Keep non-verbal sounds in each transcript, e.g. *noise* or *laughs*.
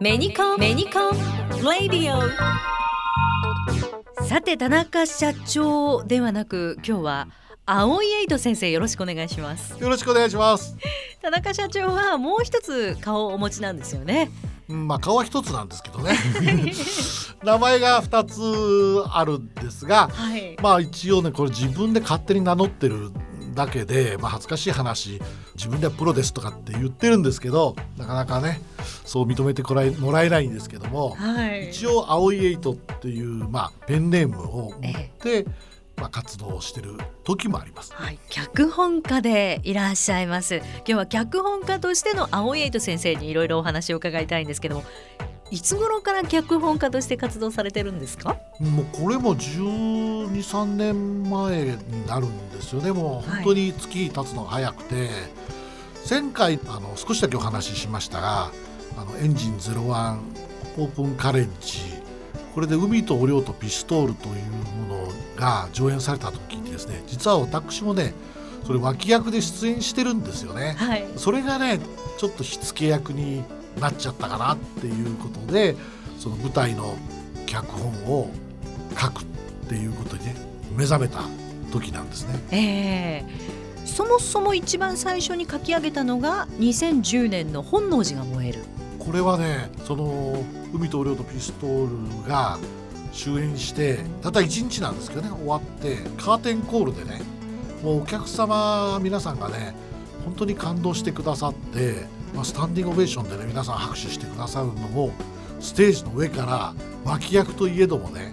メニコンメニコンレディオさて田中社長ではなく今日は青井エイト先生よろしくお願いしますよろしくお願いします。田中社長はもう一つ顔をお持ちなんですよねうんまあ顔は一つなんですけどね。*laughs* 名前が二つあるんですが、はいまあ一応ねこれ自分で勝手に名乗ってるだけで、まあ恥ずかしい話、自分ではプロですとかって言ってるんですけど、なかなかねそう認めてこらえもらえないんですけども、はい。一応青いエイトっていうまあペンネームを持って、まあ活動をしてる時もあります。はい、脚本家でいらっしゃいます。今日は脚本家としての青井エイト先生にいろいろお話を伺いたいんですけどもいつ頃から脚本家として活動されてるんですか？もうこれも12、3年前になるんですよ。ねも本当に月経つのが早くて、前回あの少しだけお話ししましたが「あのエンジン01オープンカレッジ」これで「海とお量とピストール」というものが上演された時にですね実は私もねそれ脇役で出演してるんですよね。はい。それがねちょっと火付け役になっちゃったかなっていうことでその舞台の脚本を書くっていうことにね目覚めた時なんですね。えーそもそも一番最初に書き上げたのが2010年の本能寺が燃えるこれはねその「海と量とピストール」が終演してたった1日なんですけどね終わってカーテンコールでねもうお客様皆さんがね本当に感動してくださって、まあ、スタンディングオベーションでね皆さん拍手してくださるのもステージの上から脇役といえどもね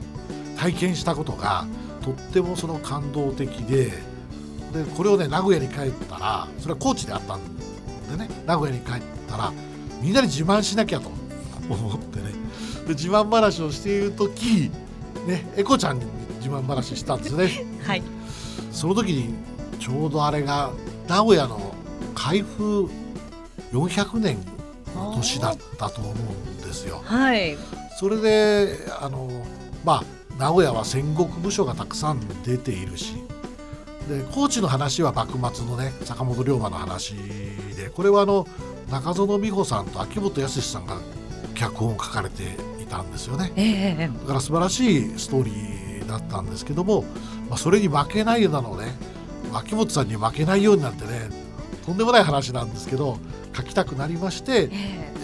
体験したことがとってもその感動的ででこれをね名古屋に帰ったらそれは高知であったんでね名古屋に帰ったらみんなに自慢しなきゃと思ってねで自慢話をしている時ねエコちゃんに自慢話したんですね。*laughs* はい。その時にちょうどあれが名古屋の開封400年の年だったと思うんですよ。はいそれであのまあ名古屋は戦国武将がたくさん出ているしで高知の話は幕末のね坂本龍馬の話でこれはあの中園美穂さんと秋元康さんが脚本を書かれていたんですよね。ええだから素晴らしいストーリーだったんですけども、まあ、それに負けないようなのね秋元さんに負けないようになってねとんでもない話なんですけど書きたくなりましてえ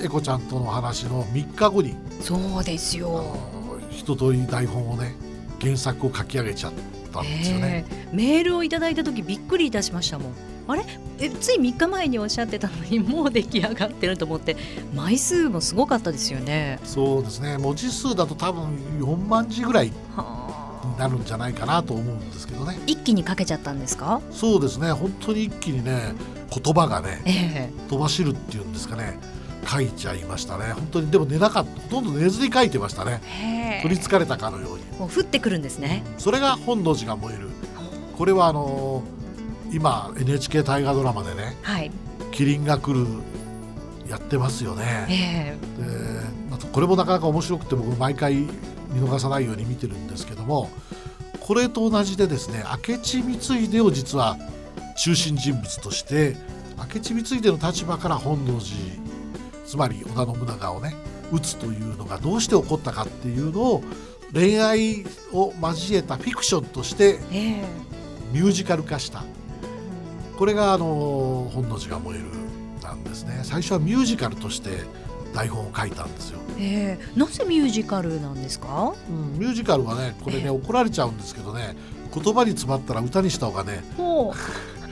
え。エコちゃんとの話の3日後にそうですあよの一通り台本をね原作を書き上げちゃったんですよね。ええ。メールをいただいた時びっくりいたしましたもん。あれ？えつい3日前におっしゃってたのに *laughs* もう出来上がってると思って枚数もすごかったですよね。そうですね。文字数だと多分4万字ぐらいなるんじゃないかなと思うんですけどね。一気にかけちゃったんですか？そうですね。本当に一気にね言葉がねええ。飛ばしるっていうんですかね書いちゃいましたね。本当にでも寝なかった。ほとんど寝ずに書いてましたね。取りつかれたかのように。もう降ってくるんですね。それが本能寺が燃える。これはあの今 NHK 大河ドラマでねはい「キリンが来る」やってますよね。ええ。でまたこれもなかなか面白くて僕毎回見逃さないように見てるんですけどもこれと同じでですね明智光秀を実は中心人物として明智光秀の立場から本能寺つまり織田信長をね討つというのがどうして起こったかっていうのを恋愛を交えたフィクションとしてええ。ミュージカル化した。これがあの本能寺が燃えるなんですね。最初はミュージカルとして台本を書いたんですよ。ええ。なぜミュージカルなんですか？うん、ミュージカルはねこれねええ。怒られちゃうんですけどね言葉に詰まったら歌にした方がね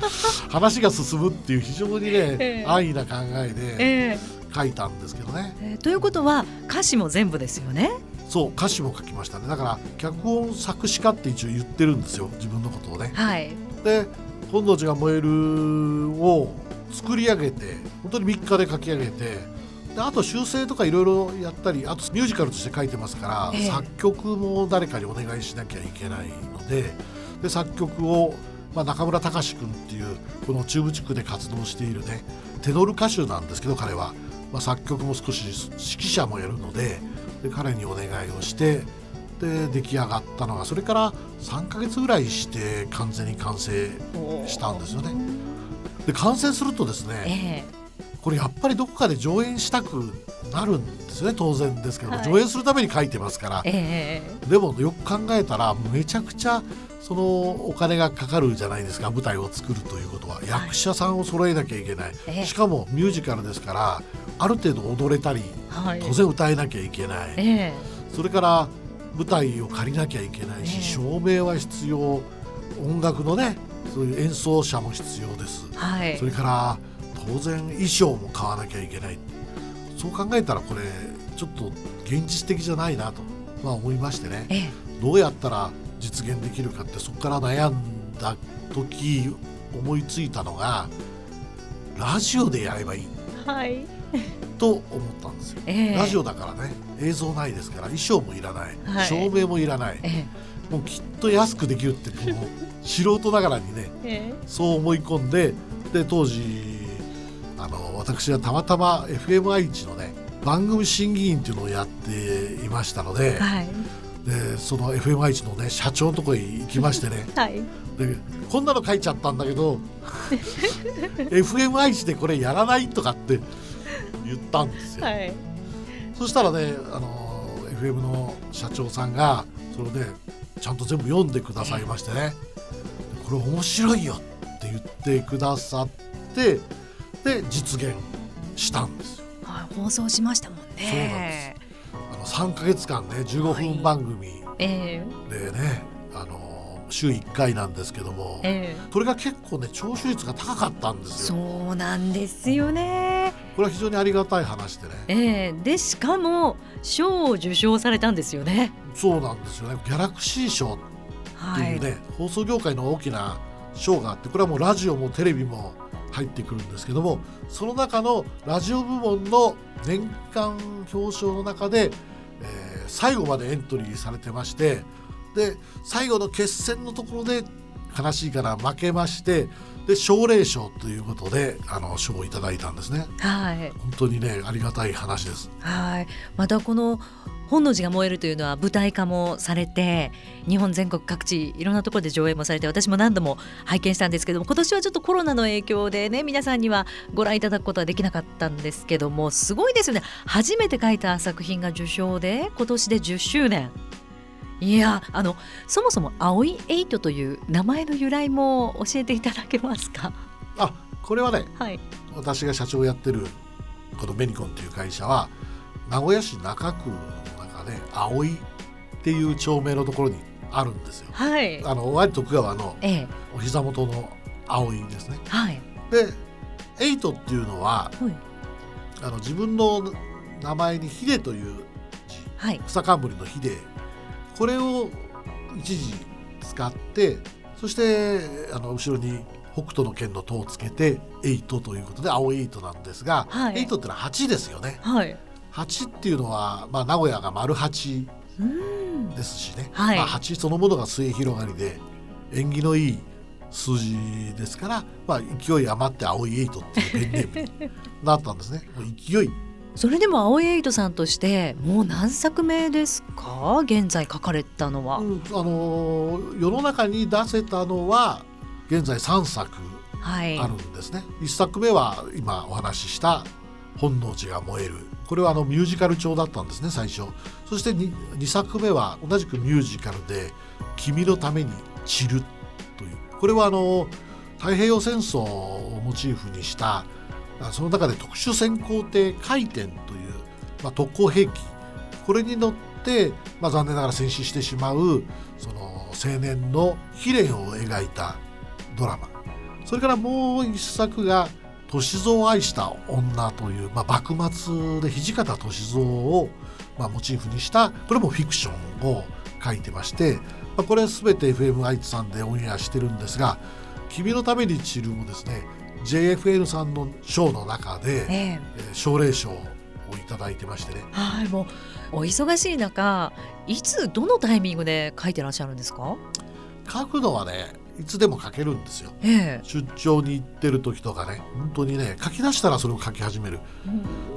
*laughs* 話が進むっていう非常にね、ええ。安易な考えでえ書いたんですけどね。ええということは歌詞も全部ですよね？そう歌詞も書きましたね。だから脚本作詞家って一応言ってるんですよ。自分のことをね。はい。で「本能寺が燃える」を作り上げて本当に3日で書き上げてであと修正とかいろいろやったりあとミュージカルとして書いてますから、ええ。作曲も誰かにお願いしなきゃいけないのでで作曲を、まあ、中村隆君っていうこの中部地区で活動しているねテノール歌手なんですけど彼は、まあ、作曲も少し指揮者もやるのでで彼にお願いをしてで出来上がったのがそれから3ヶ月ぐらいして完全に完成したんですよね。で完成するとですねえこれやっぱりどこかで上演したくなるんですね当然ですけど、はい上演するために書いてますから。ええ。でもよく考えたらめちゃくちゃそのお金がかかるじゃないですか舞台を作るということは。役者さんを揃えなきゃいけない、ええ。しかもミュージカルですからある程度踊れたりはい。当然歌えなきゃいけない、ええ。それから舞台を借りなきゃいけないし、ええ。照明は必要。音楽のねそういう演奏者も必要です、はい。それから当然衣装も買わなきゃいけない。そう考えたらこれちょっと現実的じゃないなと、まあ、思いましてね。ええ。どうやったら実現できるかってそこから悩んだ時思いついたのがラジオでやればいい。はい。と思ったんですよ。ええ。ラジオだからね。映像ないですから衣装もいらない、はい。照明もいらない。えもうきっと安くできるってこの *laughs* 素人ながらにねええ。そう思い込んでで当時あの私はたまたま FM 愛知のね番組審議員っていうのをやっていましたのでえはいでその FM 愛知のね社長のところへ行きましてね。*laughs* はい。でこんなの書いちゃったんだけど FM 愛知でこれやらないとかって言ったんですよ。はい。そしたらねあの FM の社長さんがそれでちゃんと全部読んでくださいましてね「これ面白いよ」って言ってくださってで実現したんですよ。はい放送しましたもんね。あの3ヶ月間ね15分番組えでね、あの週1回なんですけどもええ。それが結構ね聴取率が高かったんでえすよ。そうなんですよね。これは非常にありがたい話でね。ええ。でしかも賞を受賞されたんですよね。そうなんですよね。ギャラクシー賞ってはいいうね、放送業界の大きな賞があってこれはもうラジオもテレビも入ってくるんですけどもその中のラジオ部門の年間表彰の中で、えー最後までエントリーされてましてで最後の決戦のところで悲しいから負けましてで奨励賞ということであの賞をいただいたんですね。はい。本当にねありがたい話です。はい。またこの本能寺が燃えるというのは舞台化もされて日本全国各地いろんなところで上映もされて私も何度も拝見したんですけども今年はちょっとコロナの影響でね皆さんにはご覧いただくことはできなかったんですけどもすごいですよね。初めて書いた作品が受賞で今年で10周年。いやあのそもそも「青いエイト」という名前の由来も教えていただけますか？あこれはねはい。私が社長をやってるこのメニコンという会社は名古屋市中区の中で葵っていう町名のところにあるんですよ。はい。あの割と徳川のええ。お膝元の葵ですね。はい。でエイトっていうのははい。あの自分の名前に秀という字。はい。草冠の秀これを一時使ってそしてあの後ろに北斗の剣の塔をつけてエイトということで青エイトなんですが、はい。エイトってのは8ですよね。はい8っていうのは、まあ、名古屋が丸8うん。ですしね、はい。まあ、8そのものが末広がりで縁起のいい数字ですから、まあ、勢い余って青いエイトっていうペンネームになったんですね。*laughs* 勢い。それでも青いエイトさんとしてもう何作目ですか？現在書かれたのは、うんあのー世の中に出せたのは現在3作はい。あるんですね。1作目は今お話しした「本能寺が燃える」これはあのミュージカル調だったんですね最初。そして 2, 2作目は同じくミュージカルで「君のために散る」という。これはあの太平洋戦争をモチーフにしたその中で特殊潜航艇回転という、まあ、特攻兵器。これに乗って、まあ、残念ながら戦死してしまうその青年の悲恋を描いたドラマ。それからもう一作が「歳三を愛した女」という、まあ、幕末で土方歳三を、まあ、モチーフにしたこれもフィクションを書いてまして、まあ、これ全て FM 愛知さんでオンエアしてるんですが「君のために散る」もですね JFN さんの賞の中で、ええ。えー奨励賞をいただいてましてね。はいもうお忙しい中いつどのタイミングで書いてらっしゃるんですか？書くのはねいつでも書けるんですよ。ええ。出張に行ってる時とかね。本当にね書き出したらそれを書き始める。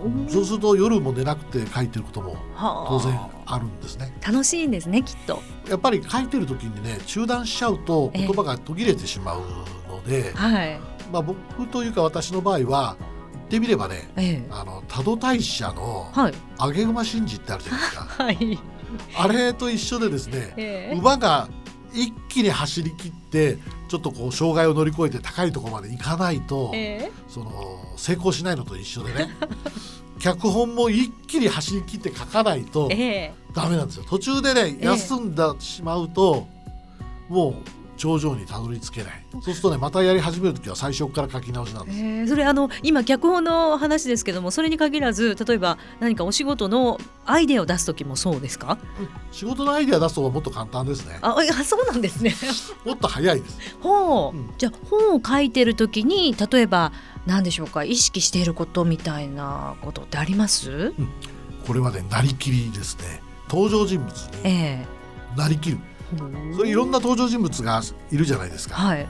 うん。そうすると夜も寝なくて書いてることもはあ。当然あるんですね。楽しいんですねきっと。やっぱり書いてる時にね中断しちゃうとええ。言葉が途切れてしまうので、はい。まあ僕というか私の場合は一ってみればねええ。あの多度大社のはい。上げ馬神事ってあるじゃないですか。*laughs* はい。あれと一緒でですねええ。馬が一気に走り切ってちょっとこう障害を乗り越えて高いところまで行かないと、えその成功しないのと一緒でね。*laughs* 脚本も一気に走り切って書かないとええ。ダメなんですよ。途中でねええ。休んだしまうと、もう頂上にたどり着けない。そうするとねまたやり始める時は最初から書き直しなんです。ええそれあの今脚本の話ですけどもそれに限らず例えば何かお仕事のアイデアを出す時もそうですか？仕事のアイデア出す方がもっと簡単ですね。あいやそうなんですね。*laughs* もっと早いです。本、う。ん。じゃあ本を書いてる時に例えば何でしょうか？意識していることみたいなことってあります？これはねなりきりですね。登場人物にえなりきる。えそれいろんな登場人物がいるじゃないですか、はい。ね、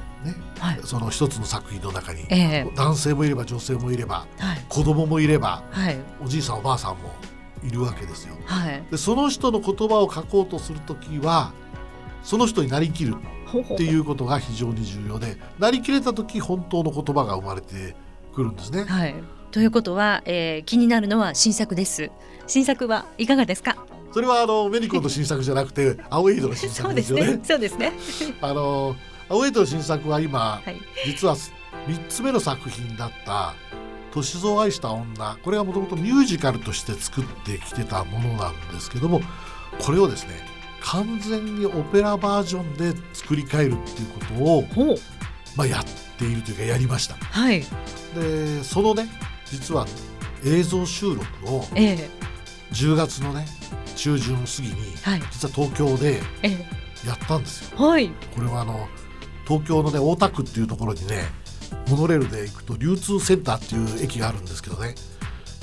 はい。その一つの作品の中に、ええ。男性もいれば女性もいればはい。子供もいればはい。おじいさんおばあさんもいるわけですよ。はい。でその人の言葉を書こうとするときはその人になりきるっていうことが非常に重要でなりきれた時本当の言葉が生まれてくるんですね。はい。ということは、えー気になるのは新作です。新作はいかがですか？それはあのメリコの新作じゃなくて *laughs* 青エイドの新そ作うですよね。そうですね。*laughs* あの青エイドの新作は今はい。実は3つ目の作品だった「歳三を愛した女」これはもともとミュージカルとして作ってきてたものなんですけどもこれをですね完全にオペラバージョンで作り変えるっていうことを、まあ、やっているというかやりました。はい。でそのね実は映像収録をええ。10月のね中旬過ぎにはい。実は東京でえやったんですよ。えはい。これはあの東京のね大田区っていうところにねモノレールで行くと流通センターっていう駅があるんですけどね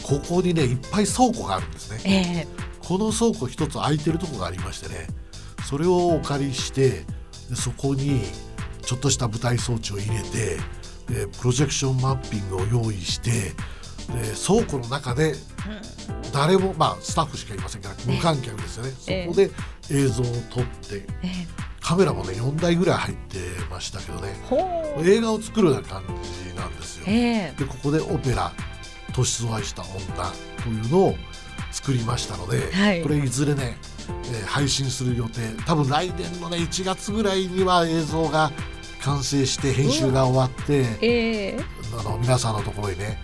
ここにねいっぱい倉庫があるんですね。ええ。この倉庫一つ空いてるとこがありましてねそれをお借りしてでそこにちょっとした舞台装置を入れてでプロジェクションマッピングを用意してで倉庫の中で誰もまあスタッフしかいませんから無観客ですよね、ええ。そこで映像を撮ってええ。カメラもね4台ぐらい入ってましたけどね。映画を作るような感じなんですよ。ええ。でここでオペラ「年相愛した女」というのを作りましたので、はい。これいずれね、えー配信する予定多分来年のね1月ぐらいには映像が完成して編集が終わってええ。あの皆さんのところにね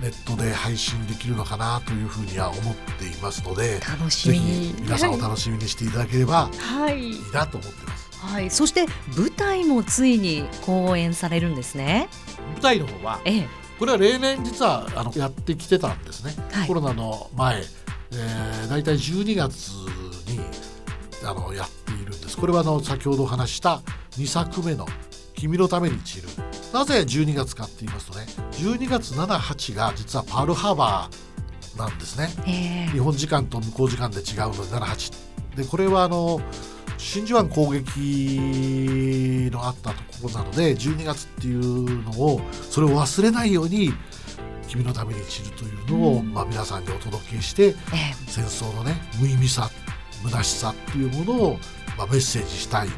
ネットで配信できるのかなというふうには思っていますので楽しみ。ぜひ皆さんお楽しみにしていただければはい。いいなと思ってます。はい。そして舞台もついに公演されるんですね。舞台の方はええ。これは例年実はあのやってきてたんですね、はい。コロナの前、えー、大体12月にあのやっているんです。これはあの先ほどお話しした2作目の「君のために散る」なぜ12月かって言いますとね12月78が実はパールハーバーなんですね。ええ。日本時間と向こう時間で違うので78でこれはあの真珠湾攻撃のあったところなので12月っていうのをそれを忘れないように君のために散るというのを、うん。まあ、皆さんにお届けしてえ。戦争のね無意味さ虚しさっていうものを、まあ、メッセージしたい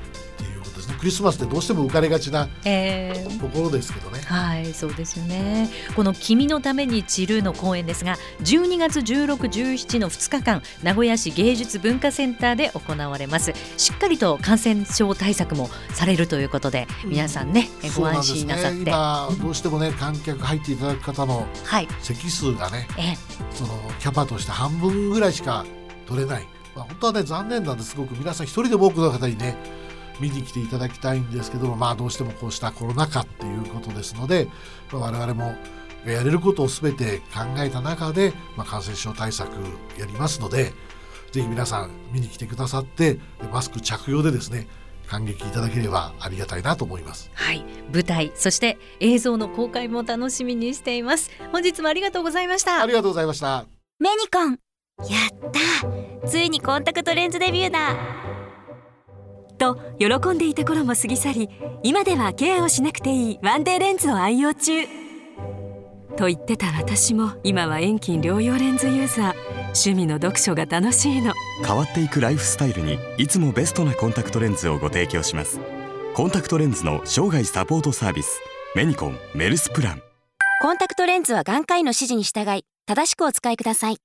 クリスマスってどうしても浮かれがちなええ。えところですけどね。はい、そうですよね。この君のために散るの公演ですが、12月16、17の2日間、名古屋市芸術文化センターで行われます。しっかりと感染症対策もされるということで、皆さんね、うなんですね。心なさって。今どうしてもね観客入っていただく方のはい、席数がねえそのキャパとして半分ぐらいしか取れない、まあ、本当はね残念なんですごく皆さん一人でも多くの方にね見に来ていただきたいんですけどもまあどうしてもこうしたコロナ禍っていうことですので、まあ我々もやれることを全て考えた中で、まあ、感染症対策やりますのでぜひ皆さん見に来てくださってでマスク着用でですね感激いただければありがたいなと思います。はい、舞台、そして映像の公開も楽しみにしています。本日もありがとうございましたあ。りがとうございました。メニコンやったついにコンタクトレンズデビューだと喜んでいた頃も過ぎ去り今ではケアをしなくていいワンデーレンズを愛用中。と言ってた私も今は遠近療養レンズユーザー。趣味の読書が楽しいの。変わっていくライフスタイルにいつもベストなコンタクトレンズをご提供します。コンタクトレンズの生涯サポートサービスメニコンメルスプラン。コンタクトレンズは眼科医の指示に従い正しくお使いください